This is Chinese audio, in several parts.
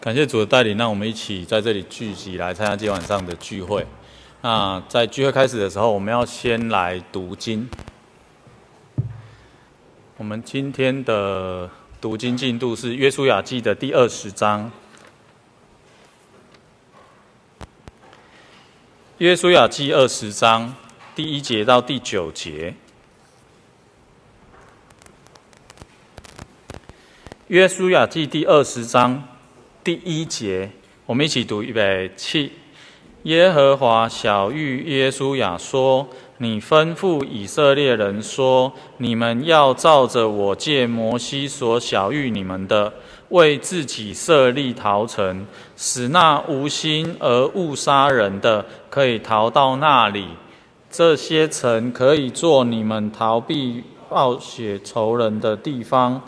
感谢主的带领，让我们一起在这里聚集来参加今晚上的聚会。那在聚会开始的时候，我们要先来读经。我们今天的读经进度是《约书亚记》的第二十章，《约书亚记》二十章第一节到第九节，《约书亚记》第二十章。第一节，我们一起读预备起。耶和华晓諭约书亚说：“你吩咐以色列人说，你们要照着我借摩西所晓諭你们的，为自己设立逃城，使那无心而误杀人的，可以逃到那里。这些城可以做你们逃避暴血仇人的地方。”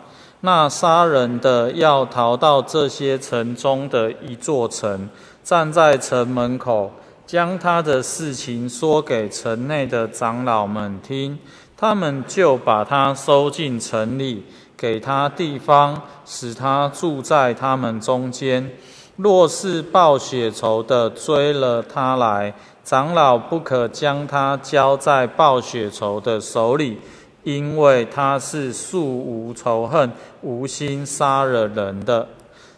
那杀人的要逃到这些城中的一座城，站在城门口，将他的事情说给城内的长老们听，他们就把他收进城里，给他地方，使他住在他们中间。若是报血仇的追了他来，长老不可将他交在报血仇的手里。因为他是素无仇恨、无心杀了人的，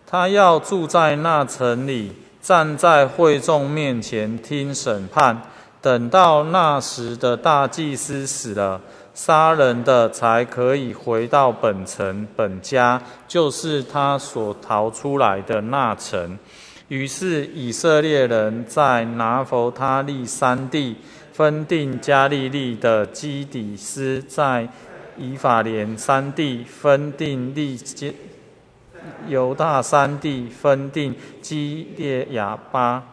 他要住在那城里，站在会众面前听审判。等到那时的大祭司死了，杀人的才可以回到本城本家，就是他所逃出来的那城。于是以色列人在拿弗他利山地。分定加利利的基底斯，在以法莲山地分定利坚，犹大山地分定基列雅巴，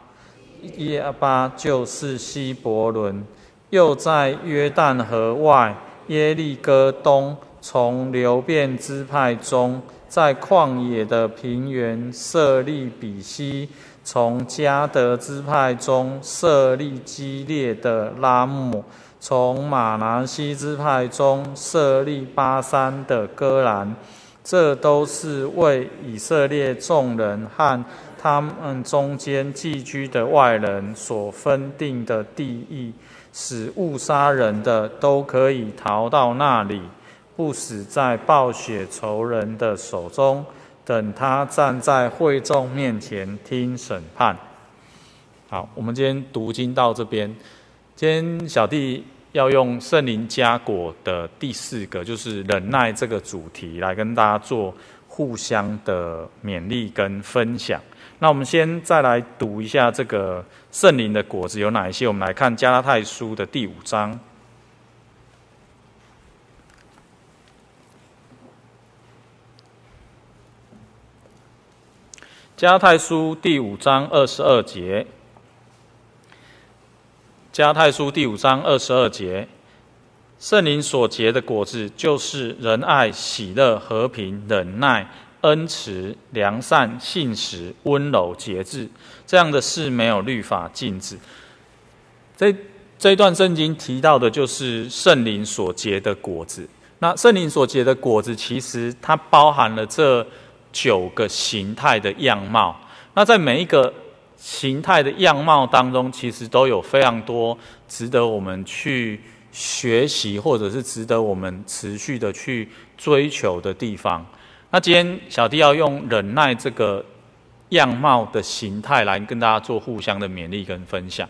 耶巴就是希伯伦，又在约旦河外耶利哥东，从流便支派中，在旷野的平原设立比西。从加得支派中设立基列的拉姆，从玛拿西支派中设立巴珊的歌兰，这都是为以色列众人和他们中间寄居的外人所分定的地域，使误杀人的都可以逃到那里，不死在暴雪仇人的手中。等他站在会众面前听审判。好，我们今天读经到这边。今天小弟要用圣灵加果的第四个，就是忍耐这个主题，来跟大家做互相的勉励跟分享。那我们先再来读一下这个圣灵的果子有哪一些？我们来看加拉太书的第五章。加太书第五章二十二节，加太书第五章二十二节，圣灵所结的果子就是仁爱、喜乐、和平、忍耐、恩慈、良善、信实、温柔、节制。这样的事没有律法禁止。这这一段圣经提到的就是圣灵所结的果子。那圣灵所结的果子，其实它包含了这。九个形态的样貌，那在每一个形态的样貌当中，其实都有非常多值得我们去学习，或者是值得我们持续的去追求的地方。那今天小弟要用忍耐这个样貌的形态来跟大家做互相的勉励跟分享。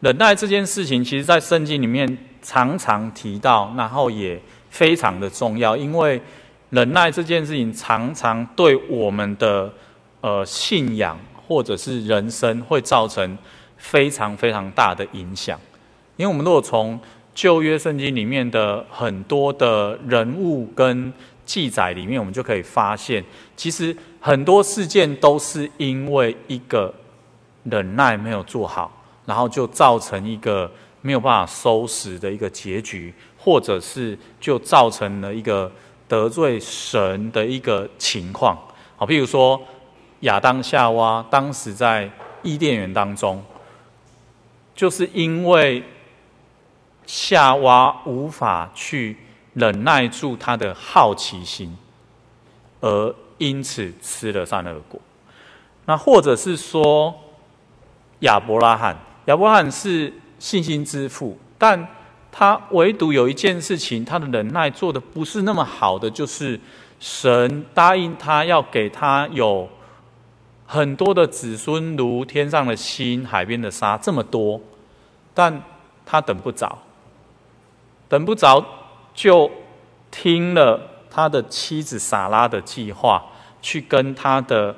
忍耐这件事情，其实在圣经里面常常提到，然后也非常的重要，因为。忍耐这件事情，常常对我们的呃信仰或者是人生，会造成非常非常大的影响。因为我们如果从旧约圣经里面的很多的人物跟记载里面，我们就可以发现，其实很多事件都是因为一个忍耐没有做好，然后就造成一个没有办法收拾的一个结局，或者是就造成了一个。得罪神的一个情况，好，譬如说亚当夏娃当时在伊甸园当中，就是因为夏娃无法去忍耐住他的好奇心，而因此吃了善恶果。那或者是说亚伯拉罕，亚伯拉罕是信心之父，但他唯独有一件事情，他的忍耐做得不是那么好的，就是神答应他要给他有很多的子孙，如天上的星、海边的沙这么多，但他等不着，等不着就听了他的妻子撒拉的计划，去跟他的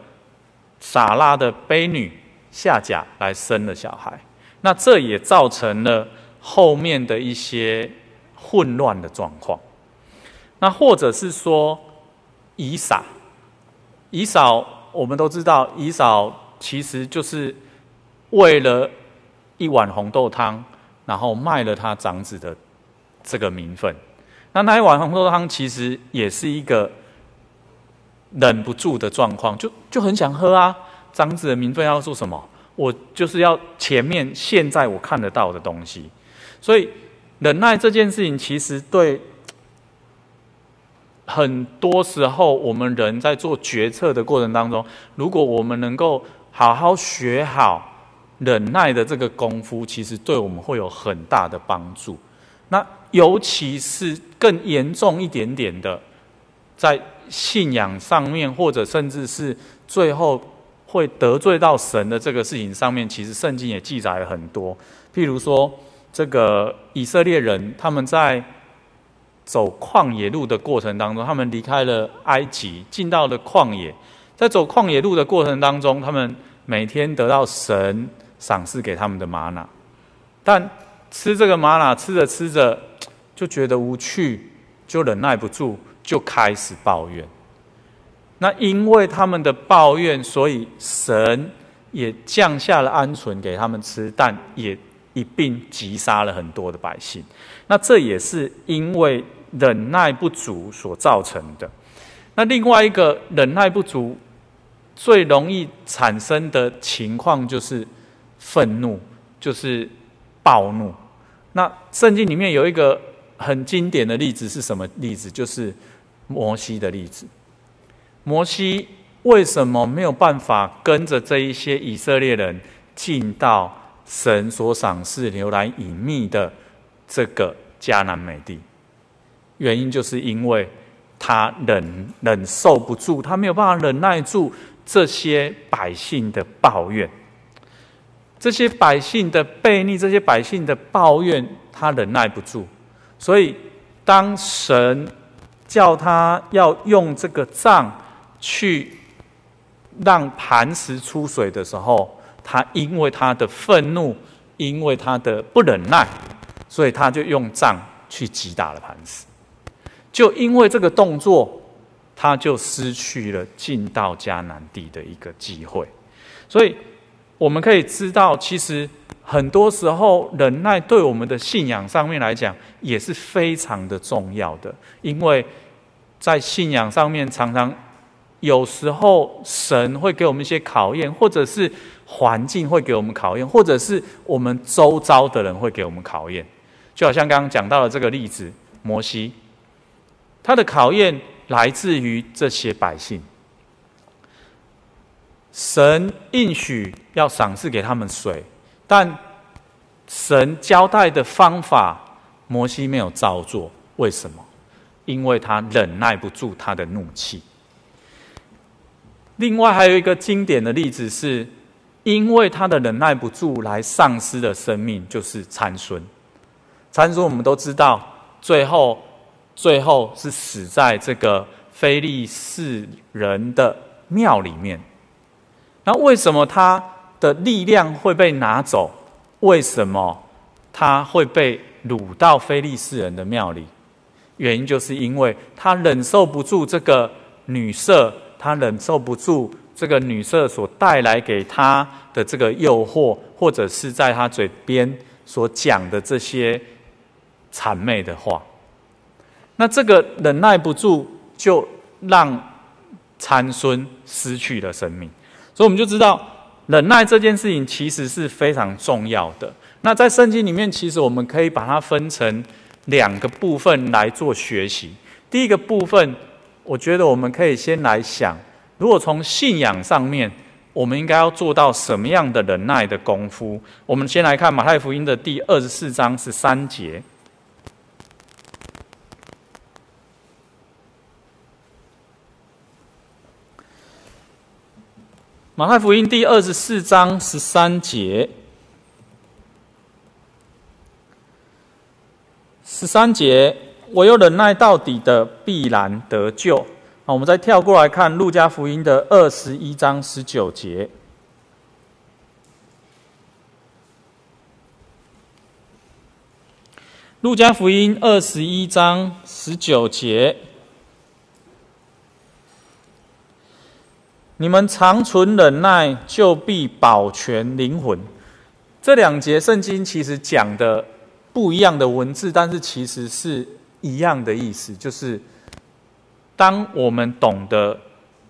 撒拉的婢女夏甲来生了小孩，那这也造成了。后面的一些混乱的状况，那或者是说以扫，以扫我们都知道，以扫其实就是为了一碗红豆汤，然后卖了他长子的这个名分。那那一碗红豆汤其实也是一个忍不住的状况，就就很想喝啊。长子的名分要做什么？我就是要前面现在我看得到的东西。所以，忍耐这件事情，其实对很多时候我们人在做决策的过程当中，如果我们能够好好学好忍耐的这个功夫，其实对我们会有很大的帮助。那尤其是更严重一点点的，在信仰上面，或者甚至是最后会得罪到神的这个事情上面，其实圣经也记载了很多，譬如说。这个以色列人，他们在走旷野路的过程当中，他们离开了埃及，进到了旷野。在走旷野路的过程当中，他们每天得到神赏赐给他们的玛瑙，但吃这个玛瑙，吃着吃着就觉得无趣，就忍耐不住，就开始抱怨。那因为他们的抱怨，所以神也降下了鹌鹑给他们吃，但也。一并击杀了很多的百姓，那这也是因为忍耐不足所造成的。那另外一个忍耐不足最容易产生的情况就是愤怒，就是暴怒。那圣经里面有一个很经典的例子是什么例子？就是摩西的例子。摩西为什么没有办法跟着这一些以色列人进到？神所赏赐、流奶隐秘的这个迦南美地，原因就是因为他忍忍受不住，他没有办法忍耐住这些百姓的抱怨，这些百姓的悖逆，这些百姓的抱怨，他忍耐不住。所以，当神叫他要用这个杖去让磐石出水的时候，他因为他的愤怒，因为他的不忍耐，所以他就用杖去击打了磐石。就因为这个动作，他就失去了进到迦南地的一个机会。所以我们可以知道，其实很多时候忍耐对我们的信仰上面来讲也是非常的重要的，因为在信仰上面常常。有时候神会给我们一些考验，或者是环境会给我们考验，或者是我们周遭的人会给我们考验。就好像刚刚讲到的这个例子，摩西，他的考验来自于这些百姓。神应许要赏赐给他们水，但神交代的方法，摩西没有照做。为什么？因为他忍耐不住他的怒气。另外还有一个经典的例子是，因为他的忍耐不住，来丧失的生命就是参孙。参孙我们都知道，最后最后是死在这个非利士人的庙里面。那为什么他的力量会被拿走？为什么他会被掳到非利士人的庙里？原因就是因为他忍受不住这个女色。他忍受不住这个女色所带来给他的这个诱惑，或者是在他嘴边所讲的这些谄媚的话。那这个忍耐不住，就让参孙失去了生命。所以我们就知道，忍耐这件事情其实是非常重要的。那在圣经里面，其实我们可以把它分成两个部分来做学习。第一个部分。我觉得我们可以先来想，如果从信仰上面我们应该要做到什么样的忍耐的功夫？我们先来看马太福音的第二十四章十三节。马太福音第二十四章十三节，十三节，唯有忍耐到底的，必然得救。我们再跳过来看路加福音的二十一章十九节。路加福音二十一章十九节。你们常存忍耐，就必保全灵魂。这两节圣经其实讲的不一样的文字，但是其实是一样的意思，就是当我们懂得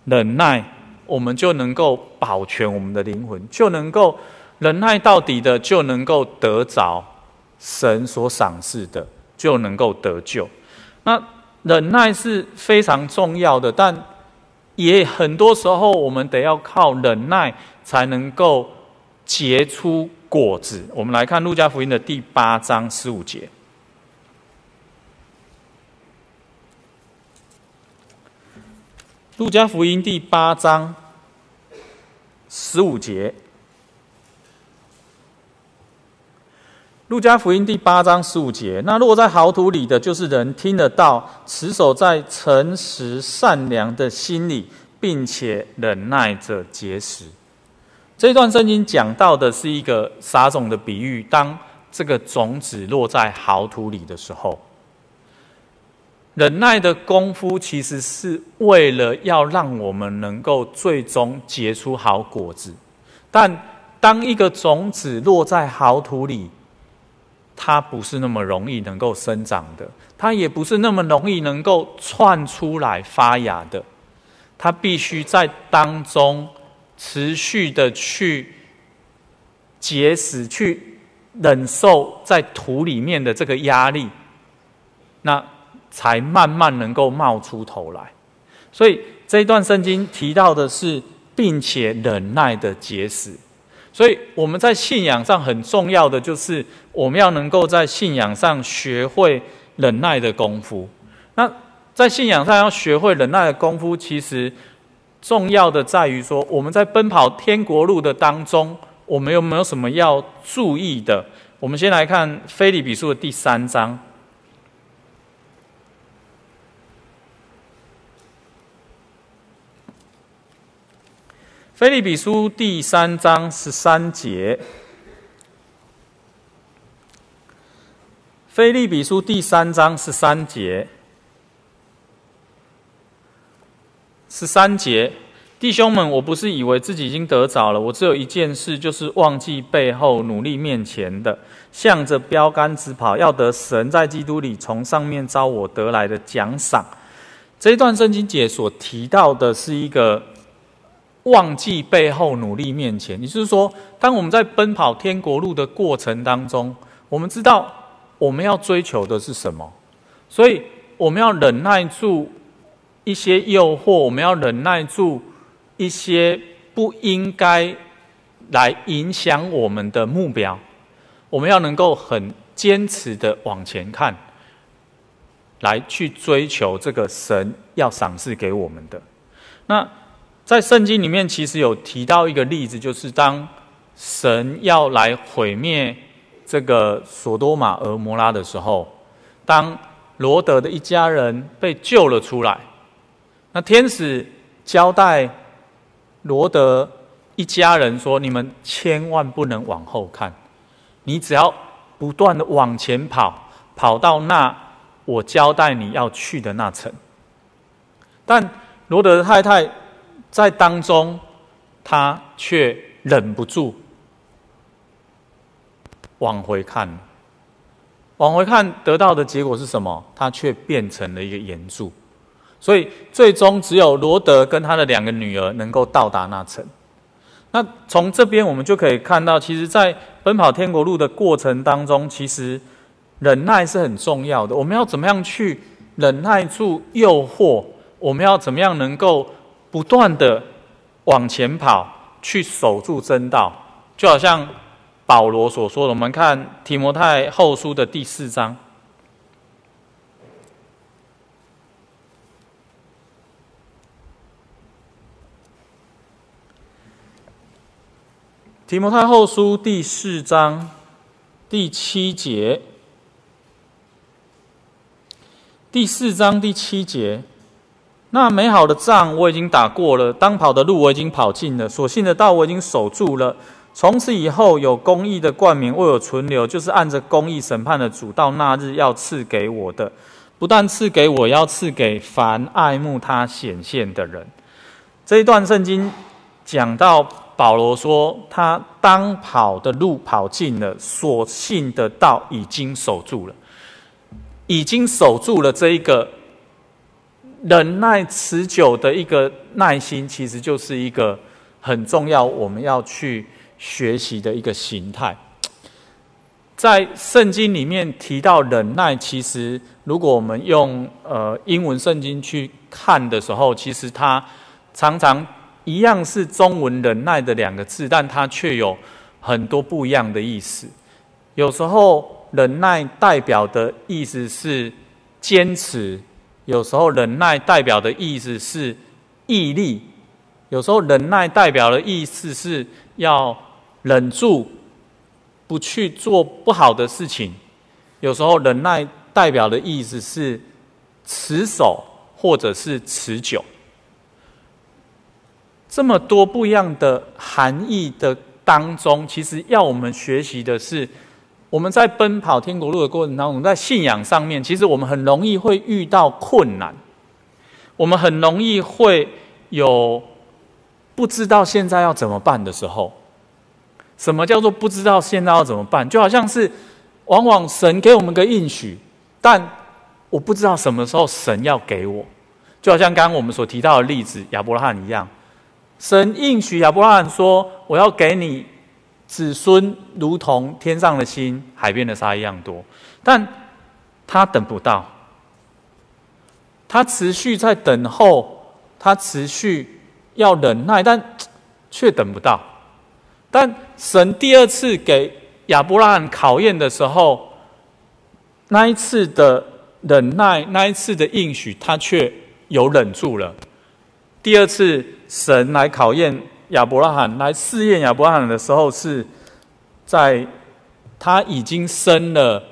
忍耐，我们就能够保全我们的灵魂，就能够忍耐到底的，就能够得着神所赏赐的，就能够得救。那忍耐是非常重要的，但也很多时候，我们得要靠忍耐才能够结出果子。我们来看路加福音的第八章十五节。路加福音第八章十五节。路加福音第八章十五节，那落在豪土里的，就是人听得到，持守在诚实善良的心里，并且忍耐着结实。这段圣经讲到的是一个撒种的比喻，当这个种子落在豪土里的时候，忍耐的功夫其实是为了要让我们能够最终结出好果子。但当一个种子落在好土里，它不是那么容易能够生长的，它也不是那么容易能够窜出来发芽的，它必须在当中持续的去结实，去忍受在土里面的这个压力，那才慢慢能够冒出头来。所以这一段圣经提到的是，并且忍耐的结实。所以我们在信仰上很重要的就是，我们要能够在信仰上学会忍耐的功夫。那在信仰上要学会忍耐的功夫，其实重要的在于说，我们在奔跑天国路的当中，我们有没有什么要注意的？我们先来看腓立比书的第三章。腓利比书第三章十三节。腓利比书第三章十三节。十三节，弟兄们，我不是以为自己已经得着了，我只有一件事，就是忘记背后，努力面前的，向着标杆直跑，要得神在基督里从上面招我得来的奖赏。这一段圣经解所提到的是一个。忘记背后，努力面前。也就是说，当我们在奔跑天国路的过程当中，我们知道我们要追求的是什么，所以我们要忍耐住一些诱惑，我们要忍耐住一些不应该来影响我们的目标。我们要能够很坚持的往前看，来去追求这个神要赏赐给我们的那。在圣经里面，其实有提到一个例子，就是当神要来毁灭这个所多玛、蛾摩拉的时候，当罗德的一家人被救了出来，那天使交代罗德一家人说：“你们千万不能往后看，你只要不断的往前跑，跑到那我交代你要去的那城。”但罗德的太太。在当中，他却忍不住往回看，往回看得到的结果是什么？他却变成了一个盐柱，所以最终只有罗德跟他的两个女儿能够到达那层。那从这边我们就可以看到，其实，在奔跑天国路的过程当中，其实忍耐是很重要的。我们要怎么样去忍耐住诱惑？我们要怎么样能够？不断的往前跑，去守住真道，就好像保罗所说的。我们看提摩太后书的第四章。提摩太后书第四章第七节，第四章第七节，那美好的仗我已经打过了，当跑的路我已经跑尽了，所信的道我已经守住了。从此以后，有公义的冠冕为我存留，就是按着公义审判的主，到那日要赐给我的，不但赐给我，要赐给凡爱慕他显现的人。这一段圣经讲到。保罗说：“他当跑的路跑尽了，所信的道已经守住了，已经守住了。这一个忍耐持久的一个耐心，其实就是一个很重要，我们要去学习的一个形态。在圣经里面提到忍耐，其实如果我们用呃英文圣经去看的时候，其实它常常。”一样是中文“忍耐”的两个字，但它却有很多不一样的意思。有时候“忍耐”代表的意思是坚持；有时候“忍耐”代表的意思是毅力；有时候“忍耐”代表的意思是要忍住不去做不好的事情；有时候“忍耐”代表的意思是持守或者是持久。这么多不一样的含义的当中，其实要我们学习的是，我们在奔跑天国路的过程当中，在信仰上面，其实我们很容易会遇到困难，我们很容易会有不知道现在要怎么办的时候。什么叫做不知道现在要怎么办？就好像是，往往神给我们个应许，但我不知道什么时候神要给我，就好像刚刚我们所提到的例子，亚伯拉罕一样。神应许亚伯拉罕说：“我要给你子孙，如同天上的星、海边的沙一样多。”但他等不到，他持续在等候，他持续要忍耐，但却等不到。但神第二次给亚伯拉罕考验的时候，那一次的忍耐，那一次的应许，他却有忍住了。第二次。神来考验亚伯拉罕，来试验亚伯拉罕的时候，是在他已经生了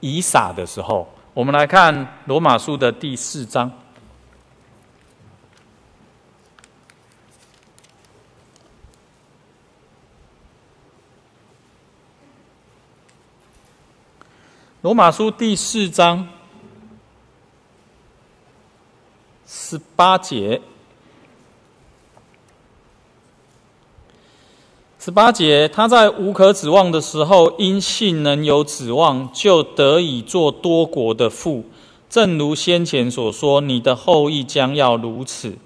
以撒的时候。我们来看罗马书的第四章。罗马书第四章十八节。十八节，他在无可指望的时候，因信能有指望，就得以做多国的父。正如先前所说，你的后裔将要如此。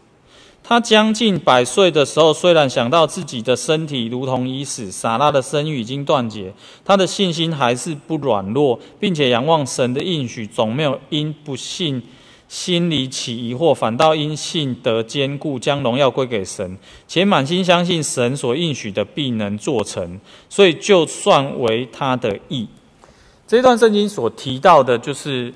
他将近百岁的时候，虽然想到自己的身体如同已死，撒拉的生育已经断绝，他的信心还是不软弱，并且仰望神的应许，总没有因不信。心里起疑惑，反倒因信得坚固，将荣耀归给神，且满心相信神所应许的必能做成，所以就算为他的义。这段圣经所提到的，就是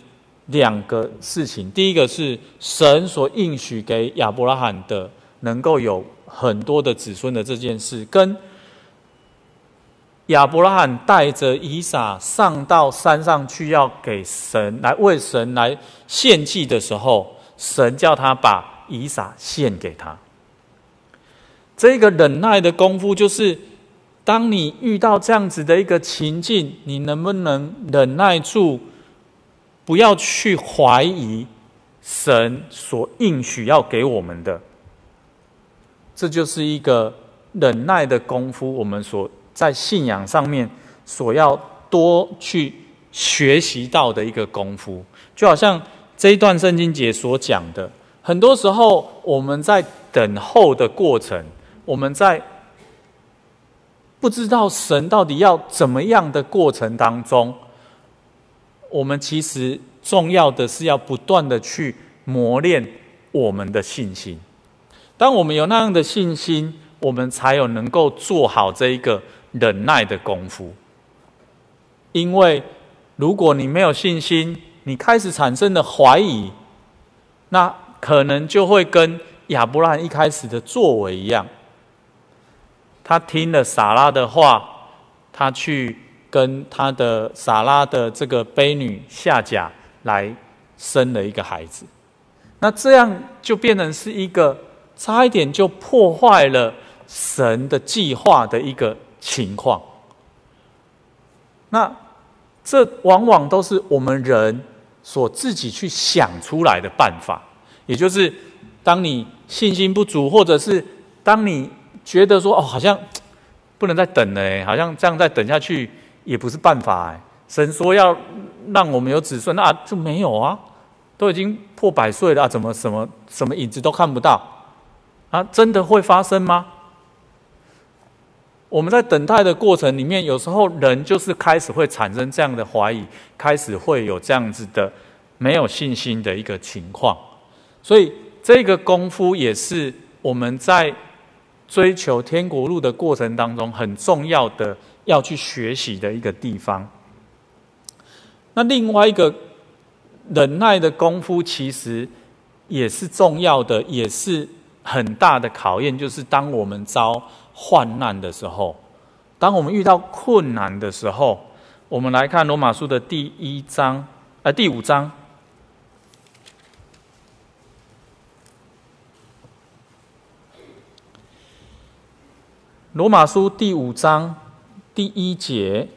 两个事情：第一个是神所应许给亚伯拉罕的，能够有很多的子孙的这件事，跟。亚伯拉罕带着以撒上到山上去，要给神来为神来献祭的时候，神叫他把以撒献给他。这个忍耐的功夫，就是当你遇到这样子的一个情境，你能不能忍耐住，不要去怀疑神所应许要给我们的？这就是一个忍耐的功夫，我们所。在信仰上面，所要多去学习到的一个功夫，就好像这一段圣经节所讲的，很多时候我们在等候的过程，我们在不知道神到底要怎么样的过程当中，我们其实重要的是要不断的去磨练我们的信心。当我们有那样的信心。我们才有能够做好这一个忍耐的功夫。因为如果你没有信心，你开始产生的怀疑，那可能就会跟亚伯拉罕一开始的作为一样。他听了撒拉的话，他去跟他的撒拉的这个婢女夏甲来生了一个孩子。那这样就变成是一个差一点就破坏了神的计划的一个情况。那这往往都是我们人所自己去想出来的办法，也就是当你信心不足，或者是当你。觉得说哦，好像不能再等了，好像这样再等下去也不是办法。神说要让我们有子孙，那、啊、就没有啊，都已经破百岁了，怎么什么什么影子都看不到啊？真的会发生吗？我们在等待的过程里面，有时候人就是开始会产生这样的怀疑，开始会有这样子的没有信心的一个情况。所以这个功夫也是我们在。追求天国路的过程当中，很重要的要去学习的一个地方。那另外一个忍耐的功夫，其实也是重要的，也是很大的考验。就是当我们遭患难的时候，当我们遇到困难的时候，我们来看罗马书的第一章，啊、呃，第五章。罗马书第五章第一节，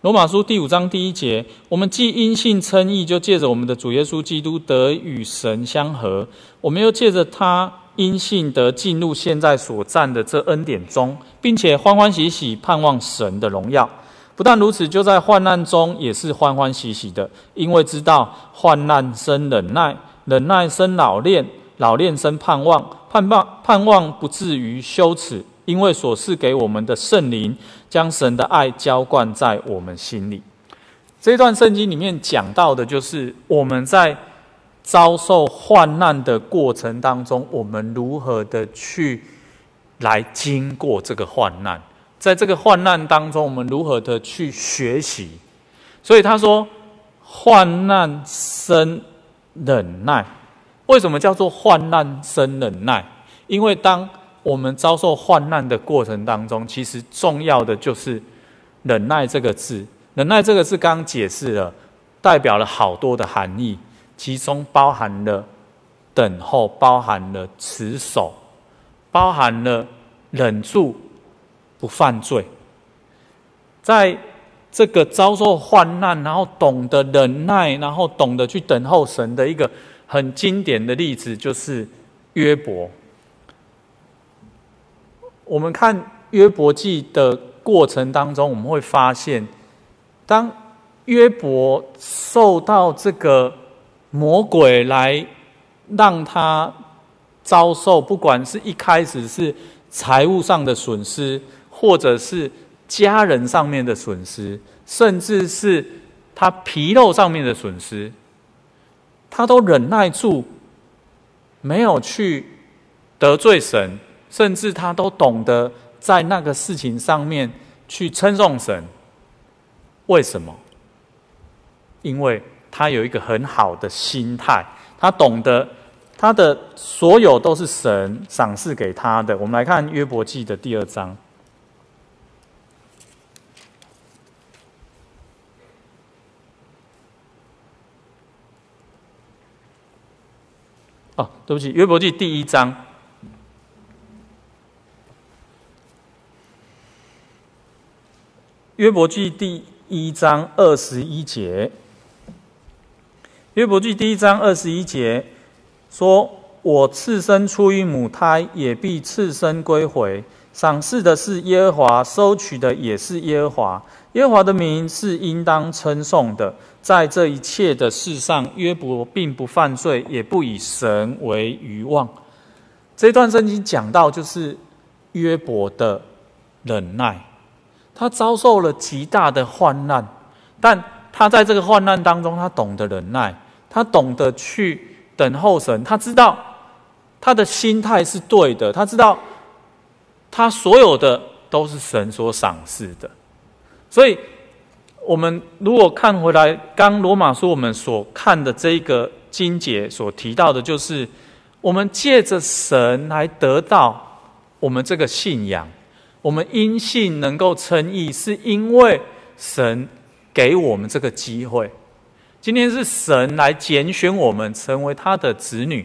罗马书第五章第一节，我们既因信称义，就借着我们的主耶稣基督得与神相合；我们又借着他因信得进入现在所站的这恩典中，并且欢欢喜喜盼望神的荣耀。不但如此，就在患难中也是欢欢喜喜的，因为知道患难生忍耐，忍耐生老练，老练生盼望。盼望盼望不至于羞耻，因为所赐给我们的圣灵将神的爱浇灌在我们心里。这段圣经里面讲到的就是我们在遭受患难的过程当中，我们如何的去来经过这个患难，在这个患难当中，我们如何的去学习。所以他说，患难生忍耐。为什么叫做患难生忍耐？因为当我们遭受患难的过程当中，其实重要的就是忍耐这个字。忍耐这个字刚解释了，代表了好多的含义，其中包含了等候，包含了持守，包含了忍住不犯罪。在这个遭受患难，然后懂得忍耐，然后懂得去等候神的一个。很经典的例子就是约伯。我们看约伯记的过程当中，我们会发现，当约伯受到这个魔鬼来让他遭受，不管是一开始是财务上的损失，或者是家人上面的损失，甚至是他皮肉上面的损失。他都忍耐住，没有去得罪神，甚至他都懂得在那个事情上面去称颂神。为什么？因为他有一个很好的心态，他懂得他的所有都是神赏赐给他的。我们来看约伯记的第二章。哦，对不起，《约伯记》第一章，《约伯记》第一章二十一节，《约伯记》第一章二十一节说：“我赤身出于母胎，也必赤身归回。赏赐的是耶和华，收取的也是耶和华。耶和华的名是应当称颂的。”在这一切的事上，约伯并不犯罪，也不以神为愚妄。这段圣经讲到，就是约伯的忍耐，他遭受了极大的患难，但他在这个患难当中，他懂得忍耐，他懂得去等候神，他知道他的心态是对的，他知道他所有的都是神所赏赐的。所以，我们如果看回来，刚罗马书我们所看的这一个经节所提到的，就是我们借着神来得到我们这个信仰。我们因信能够称义，是因为神给我们这个机会。今天是神来拣选我们成为他的子女，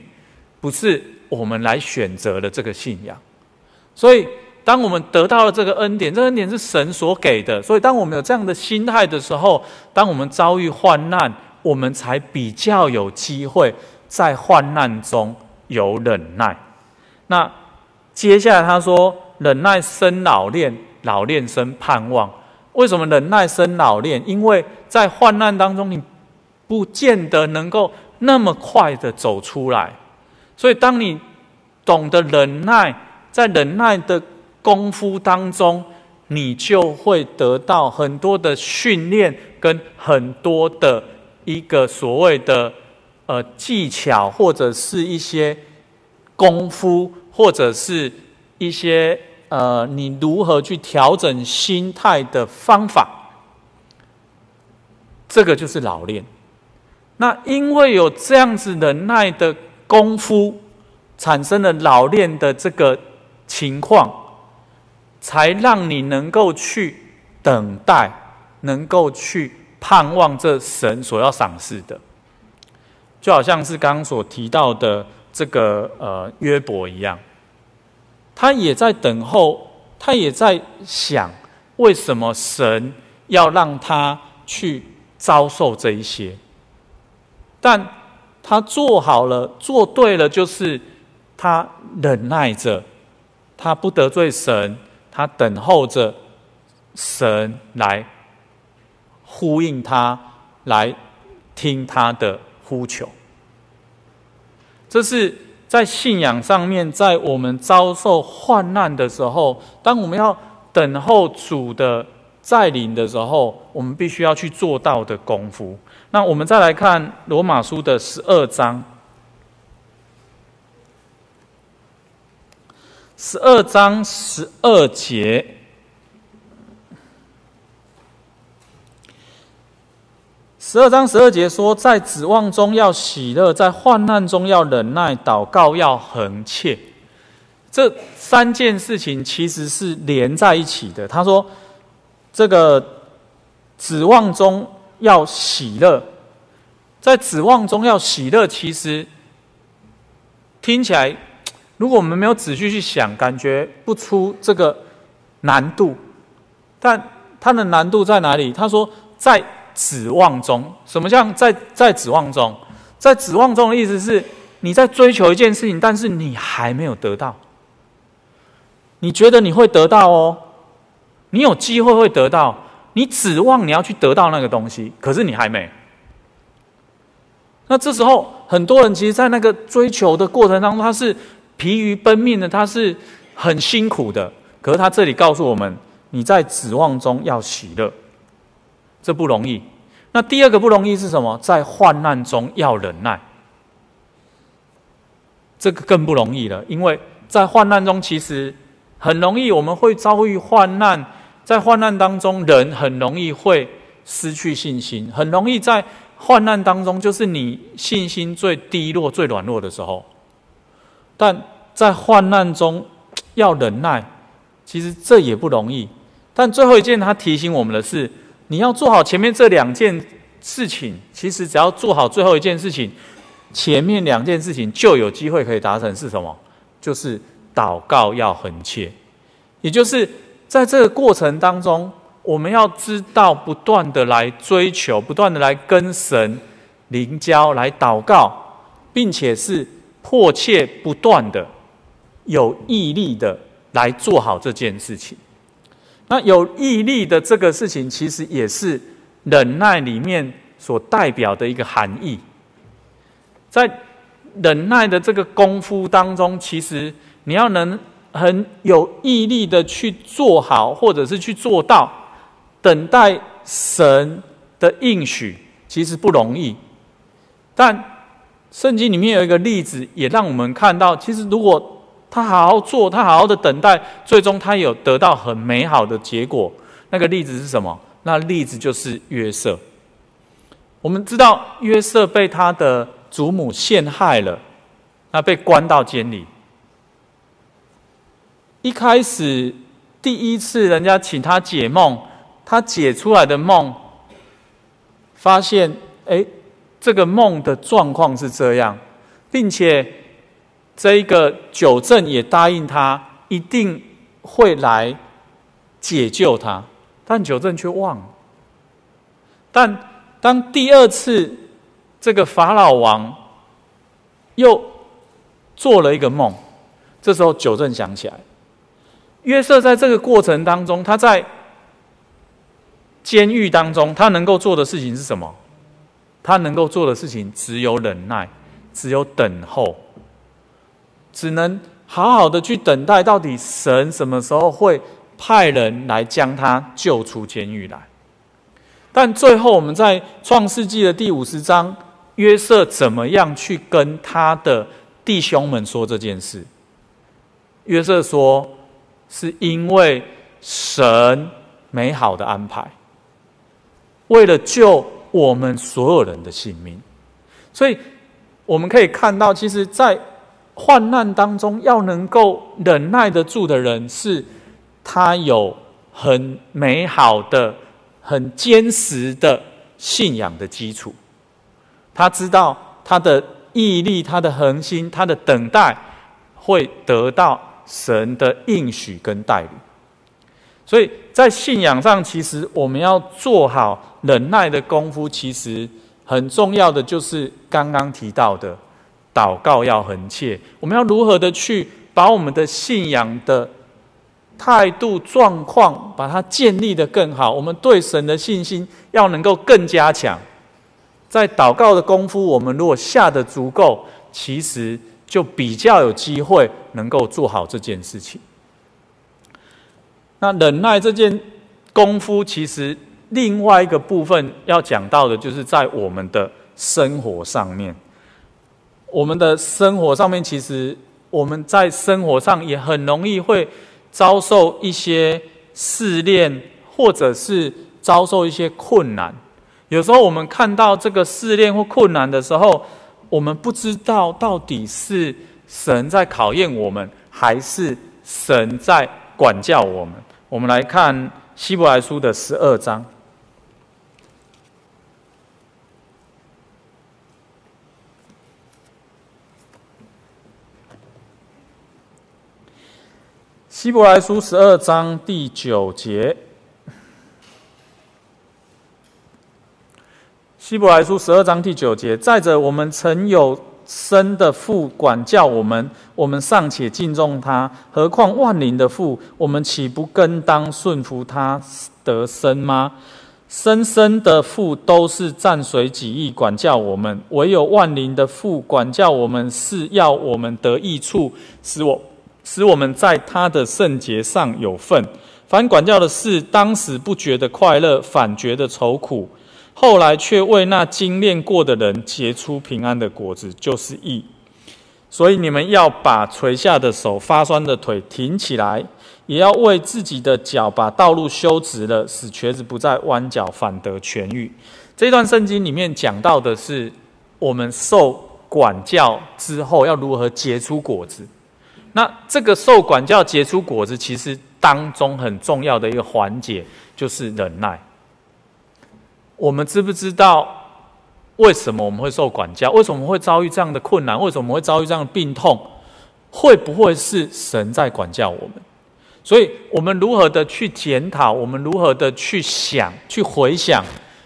不是我们来选择的这个信仰。所以，当我们得到了这个恩典，这个恩典是神所给的。所以，当我们有这样的心态的时候，当我们遭遇患难，我们才比较有机会在患难中有忍耐。那接下来他说。忍耐生老练，老练生盼望。为什么忍耐生老练？因为在患难当中，你不见得能够那么快的走出来。所以，当你懂得忍耐，在忍耐的功夫当中，你就会得到很多的训练，跟很多的一个所谓的呃技巧，或者是一些功夫，或者是一些。呃，你如何去调整心态的方法？这个就是老练。那因为有这样子忍耐的功夫，产生了老练的这个情况，才让你能够去等待，能够去盼望这神所要赏赐的。就好像是刚刚所提到的这个呃约伯一样。他也在等候，他也在想，为什么神要让他去遭受这一些？但他做好了，做对了，就是他忍耐着，他不得罪神，他等候着神来呼应他，来听他的呼求。这是。在信仰上面，在我们遭受患难的时候，当我们要等候主的再临的时候，我们必须要去做到的功夫。那我们再来看罗马书的十二章，十二章十二节。十二章十二节说，在指望中要喜乐，在患难中要忍耐，祷告要恒切。这三件事情其实是连在一起的。他说，这个指望中要喜乐，在指望中要喜乐，其实听起来，如果我们没有仔细去想，感觉不出这个难度。但它的难度在哪里？他说，在。指望中，什么叫在在指望中？在指望中的意思是，你在追求一件事情，但是你还没有得到。你觉得你会得到哦，你有机会会得到，你指望你要去得到那个东西，可是你还没。那这时候，很多人其实，在那个追求的过程当中，他是疲于奔命的，他是很辛苦的。可是他这里告诉我们，你在指望中要喜乐。这不容易。那第二个不容易是什么？在患难中要忍耐，这个更不容易了。因为在患难中，其实很容易我们会遭遇患难，在患难当中，人很容易会失去信心，很容易在患难当中，就是你信心最低落、最软弱的时候。但在患难中要忍耐，其实这也不容易。但最后一件，他提醒我们的是。你要做好前面这两件事情，其实只要做好最后一件事情，前面两件事情就有机会可以达成。是什么？就是祷告要恒切，也就是在这个过程当中，我们要知道不断的来追求，不断的来跟神灵交，来祷告，并且是迫切不断的有毅力的来做好这件事情。那有毅力的这个事情，其实也是忍耐里面所代表的一个含义。在忍耐的这个功夫当中，其实你要能很有毅力的去做好，或者是去做到，等待神的应许，其实不容易。但圣经里面有一个例子，也让我们看到，其实如果他好好做，他好好的等待，最终他有得到很美好的结果。那个例子是什么？那例子就是约瑟。我们知道约瑟被他的祖母陷害了，那被关到监里。一开始第一次人家请他解梦，他解出来的梦，发现哎。这个梦的状况是这样，并且这一个九正也答应他一定会来解救他，但九正却忘了。但当第二次这个法老王又做了一个梦，这时候九正想起来，约瑟在这个过程当中，他在监狱当中，他能够做的事情是什么？他能够做的事情只有忍耐，只有等候，只能好好的去等待，到底神什么时候会派人来将他救出监狱来。但最后，我们在创世纪的第五十章，约瑟怎么样去跟他的弟兄们说这件事？约瑟说：“是因为神美好的安排，为了救。”我们所有人的性命，所以我们可以看到，其实，在患难当中，要能够忍耐得住的人，是他有很美好的、很坚实的信仰的基础。他知道他的毅力、他的恒心、他的等待，会得到神的应许跟带领。所以在信仰上，其实我们要做好忍耐的功夫。其实很重要的就是刚刚提到的，祷告要恒切。我们要如何的去把我们的信仰的态度状况，把它建立得更好？我们对神的信心要能够更加强。在祷告的功夫，我们如果下得足够，其实就比较有机会能够做好这件事情。那忍耐这件功夫，其实另外一个部分要讲到的，就是在我们的生活上面。我们的生活上面，其实我们在生活上也很容易会遭受一些试炼，或者是遭受一些困难。有时候我们看到这个试炼或困难的时候，我们不知道到底是神在考验我们，还是神在管教我们。我们来看希伯来书的十二章。希伯来书十二章第九节。希伯来书十二章第九节，再者，我们曾有。生的父管教我们，我们尚且敬重他，何况万灵的父，我们岂不更当顺服他得生吗？生生的父都是暂随己意管教我们，唯有万灵的父管教我们，是要我们得益处，使我使我们在他的圣洁上有份。凡管教的事，当时不觉得快乐，反觉得愁苦。后来却为那精炼过的人结出平安的果子，就是义。所以你们要把垂下的手、发酸的腿挺起来，也要为自己的脚把道路修直了，使瘸子不再弯脚，反得痊愈。这段圣经里面讲到的是，我们受管教之后要如何结出果子。那这个受管教结出果子，其实当中很重要的一个环节就是忍耐。我们知不知道为什么我们会受管教？为什么会遭遇这样的困难？为什么会遭遇这样的病痛？会不会是神在管教我们？所以，我们如何的去检讨？我们如何的去想、去回想？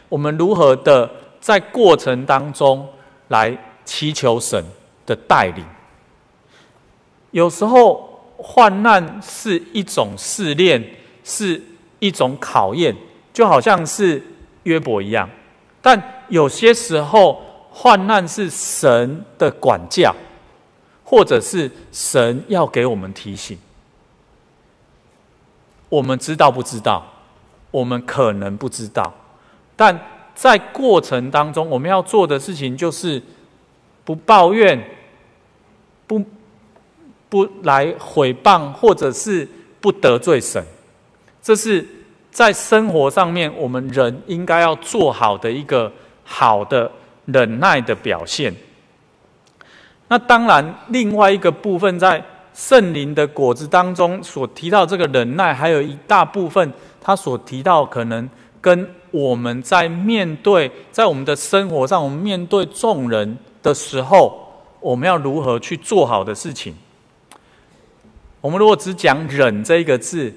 我们如何的在过程当中来祈求神的带领？有时候患难是一种试炼，是一种考验，就好像是。约伯一样，但有些时候患难是神的管教，或者是神要给我们提醒。我们知道不知道？我们可能不知道，但在过程当中，我们要做的事情就是不抱怨，不不来毁谤，或者是不得罪神，这是在生活上面我们人应该要做好的一个好的忍耐的表现。那当然，另外一个部分在圣灵的果子当中所提到这个忍耐，还有一大部分他所提到可能跟我们在面对在我们的生活上，我们面对众人的时候，我们要如何去做好的事情。我们如果只讲“忍”这一个字，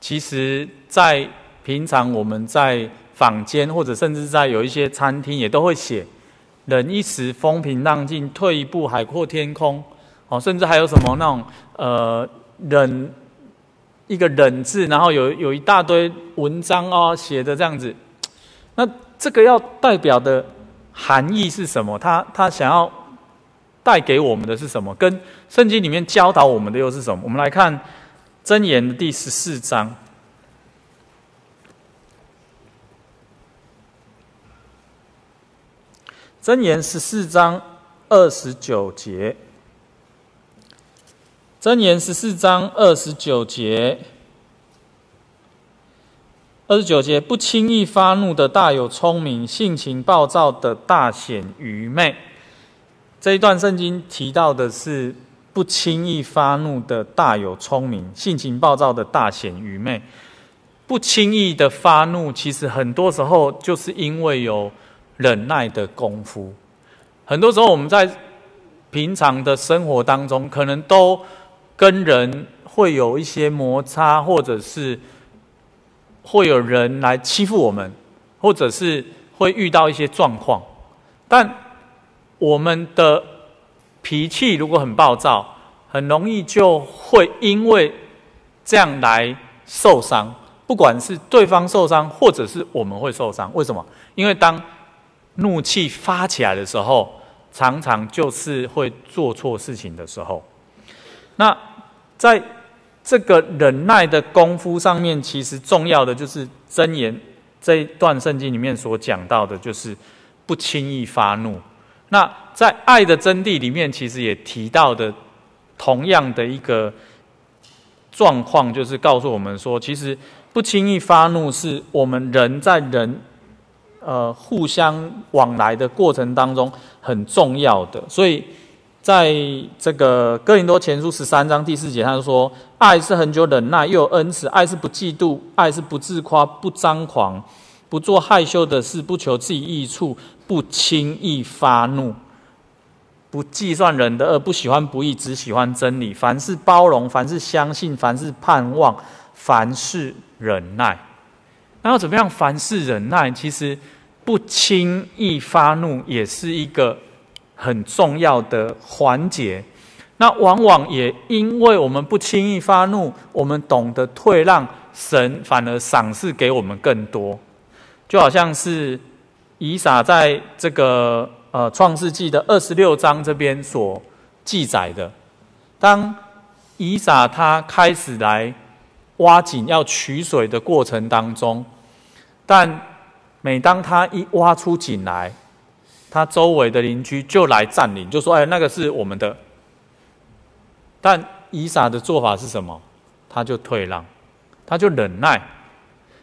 其实，在平常我们在坊间或者甚至在有一些餐厅也都会写“忍一时风平浪静，退一步海阔天空”。哦，甚至还有什么那种呃忍一个忍字，然后有有一大堆文章哦写的这样子，那这个要代表的含义是什么？他他想要带给我们的是什么？跟圣经里面教导我们的又是什么？我们来看箴言的第十四章，箴言十四章二十九节。箴言十四章二十九节，二十九节，不轻易发怒的大有聪明，性情暴躁的大显愚昧。这一段圣经提到的是不轻易发怒的大有聪明，性情暴躁的大显愚昧。不轻易的发怒，其实很多时候就是因为有忍耐的功夫。很多时候我们在平常的生活当中，可能都跟人会有一些摩擦，或者是会有人来欺负我们，或者是会遇到一些状况。但我们的脾气如果很暴躁，很容易就会因为这样来受伤。不管是对方受伤，或者是我们会受伤。为什么？因为当怒气发起来的时候，常常就是会做错事情的时候。那在这个忍耐的功夫上面，其实重要的就是箴言这一段圣经里面所讲到的，就是不轻易发怒。那在爱的真谛里面，其实也提到的同样的一个状况，就是告诉我们说，其实不轻易发怒是我们人在人呃互相往来的过程当中很重要的，所以。在这个哥林多前书十三章第四节，他说：“爱是恒久忍耐，又有恩慈；爱是不嫉妒，爱是不自夸，不张狂，不做害羞的事，不求自己益处，不轻易发怒，不计算人的恶，不喜欢不义，只喜欢真理。凡事包容，凡事相信，凡事盼望，凡事忍耐。那要怎么样？凡事忍耐，其实不轻易发怒，也是一个。”很重要的环节，那往往也因为我们不轻易发怒，我们懂得退让，神反而赏赐给我们更多。就好像是以撒在这个呃创世纪的二十六章这边所记载的，当以撒他开始来挖井要取水的过程当中，但每当他一挖出井来，他周围的邻居就来占领，就说：“哎，那个是我们的。”但以撒的做法是什么？他就退让，他就忍耐，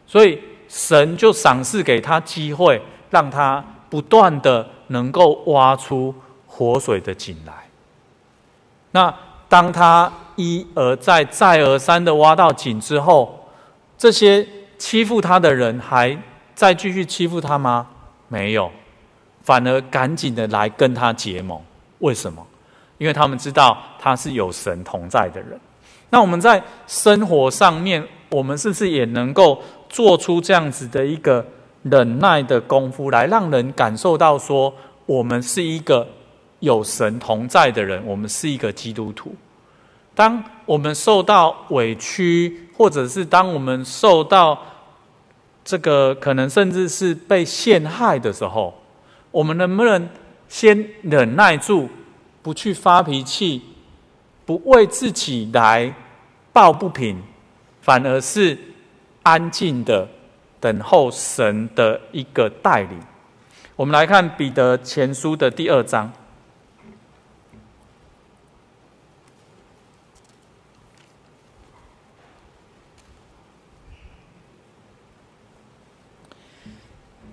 所以神就赏赐给他机会，让他不断的能够挖出活水的井来。那当他一而再、再而三的挖到井之后，这些欺负他的人还再继续欺负他吗？没有。反而赶紧的来跟他结盟，为什么？因为他们知道他是有神同在的人。那我们在生活上面，我们是不是也能够做出这样子的一个忍耐的功夫，来让人感受到说，我们是一个有神同在的人，我们是一个基督徒。当我们受到委屈，或者是当我们受到这个可能甚至是被陷害的时候，我们能不能先忍耐住，不去发脾气，不为自己来抱不平，反而是安静的等候神的一个带领？我们来看彼得前书的第二章，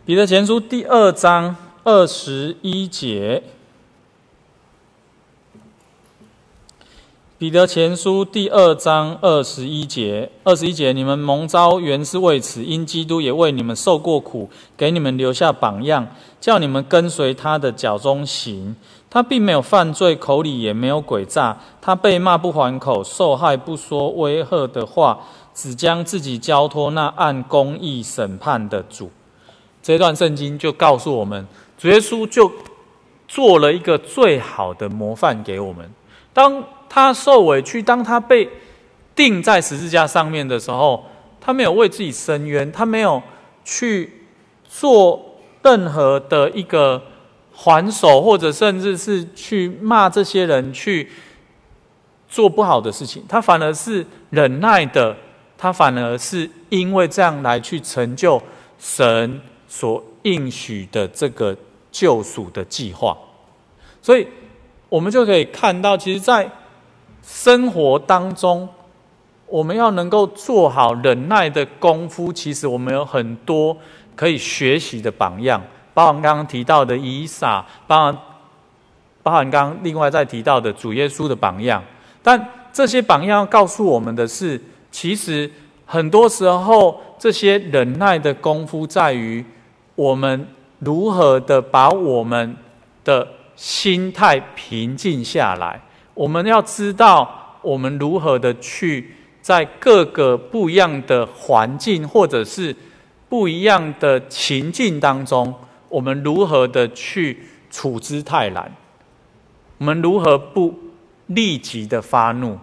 彼得前书第二章二十一节。彼得前书第二章二十一节，二十一节，你们蒙召原是为此，因基督也为你们受过苦，给你们留下榜样，叫你们跟随他的脚踪行。他并没有犯罪，口里也没有诡诈。他被骂不还口，受害不说威吓的话，只将自己交托那按公义审判的主。这段圣经就告诉我们，主耶稣就做了一个最好的模范给我们。当他受委屈，当他被钉在十字架上面的时候，他没有为自己伸冤，他没有去做任何的一个还手，或者甚至是去骂这些人去做不好的事情，他反而是忍耐的，他反而是因为这样来去成就神所应许的这个救赎的计划，所以我们就可以看到，其实，在生活当中，我们要能够做好忍耐的功夫。其实我们有很多可以学习的榜样，包含刚刚提到的以撒，包含包含刚刚另外再提到的主耶稣的榜样。但这些榜样告诉我们的是，其实很多时候这些忍耐的功夫在于我们如何的把我们的心态平静下来。我们要知道，我们如何的去在各个不一样的环境，或者是不一样的情境当中，我们如何的去处之泰然？我们如何不立即的发怒？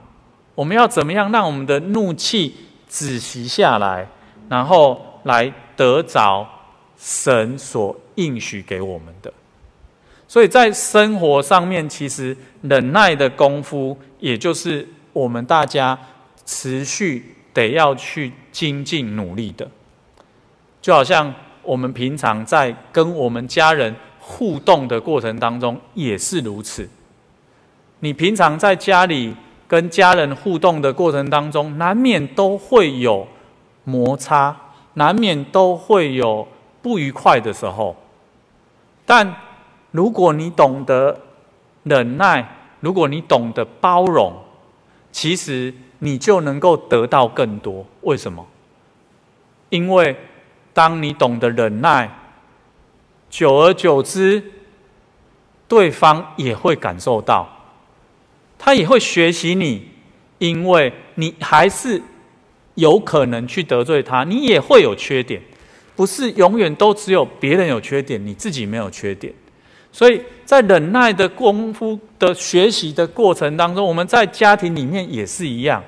我们要怎么样让我们的怒气止息下来，然后来得着神所应许给我们的？所以在生活上面，其实忍耐的功夫，也就是我们大家持续得要去精进努力的。就好像我们平常在跟我们家人互动的过程当中，也是如此。你平常在家里跟家人互动的过程当中，难免都会有摩擦，难免都会有不愉快的时候，但如果你懂得忍耐，如果你懂得包容，其实你就能够得到更多。为什么？因为当你懂得忍耐，久而久之，对方也会感受到，他也会学习你，因为你还是有可能去得罪他，你也会有缺点，不是永远都只有别人有缺点，你自己没有缺点。所以在忍耐的功夫的学习的过程当中，我们在家庭里面也是一样。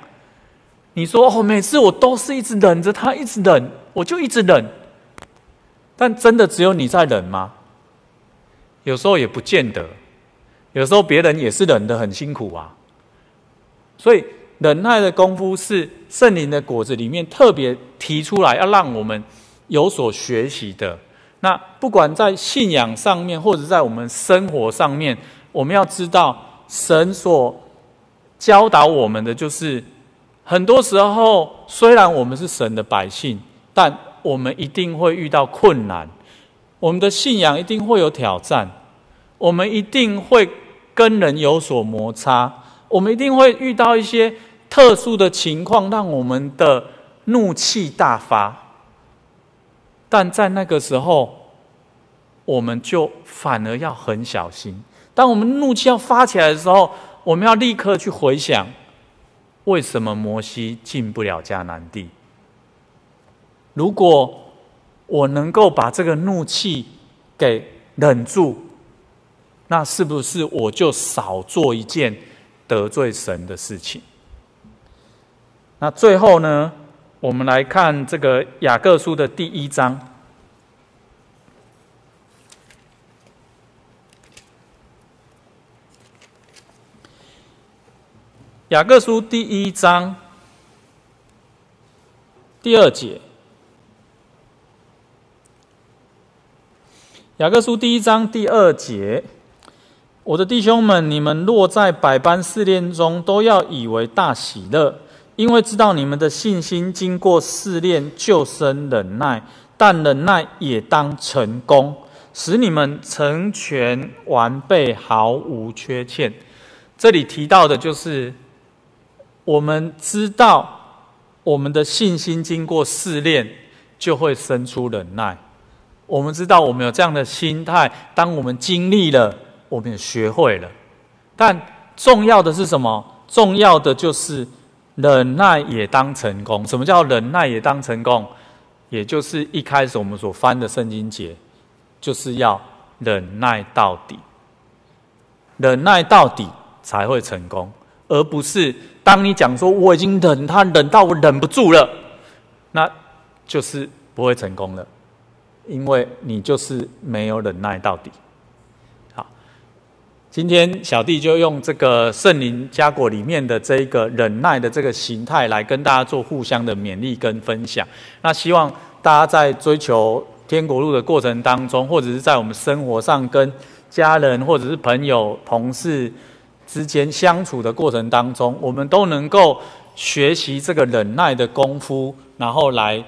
你说哦，每次我都是一直忍着他，一直忍，我就一直忍。但真的只有你在忍吗？有时候也不见得，有时候别人也是忍得很辛苦啊。所以忍耐的功夫是圣灵的果子里面特别提出来，要让我们有所学习的。那不管在信仰上面，或者在我们生活上面，我们要知道，神所教导我们的就是，很多时候虽然我们是神的百姓，但我们一定会遇到困难，我们的信仰一定会有挑战，我们一定会跟人有所摩擦，我们一定会遇到一些特殊的情况，让我们的怒气大发。但在那个时候，我们就反而要很小心。当我们怒气要发起来的时候，我们要立刻去回想，为什么摩西进不了迦南地？如果我能够把这个怒气给忍住，那是不是我就少做一件得罪神的事情？那最后呢？我们来看这个雅各书的第一章。雅各书第一章第二节。雅各书第一章第二节：我的弟兄们，你们若在百般试炼中，都要以为大喜乐。因为知道你们的信心经过试炼，就生忍耐；但忍耐也当成功，使你们成全完备，毫无缺欠。这里提到的就是，我们知道我们的信心经过试炼，就会生出忍耐。我们知道我们有这样的心态，当我们经历了，我们也学会了。但重要的是什么？重要的就是忍耐也当成功。什么叫忍耐也当成功？也就是一开始我们所翻的圣经节，就是要忍耐到底，忍耐到底才会成功，而不是当你讲说我已经忍他忍到我忍不住了，那就是不会成功了，因为你就是没有忍耐到底。今天小弟就用这个圣灵家果里面的这一个忍耐的这个形态来跟大家做互相的勉励跟分享。那希望大家在追求天国路的过程当中，或者是在我们生活上跟家人或者是朋友、同事之间相处的过程当中，我们都能够学习这个忍耐的功夫，然后来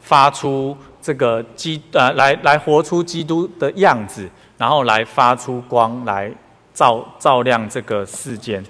发出这个基呃，来来活出基督的样子，然后来发出光，来照照亮这个世间。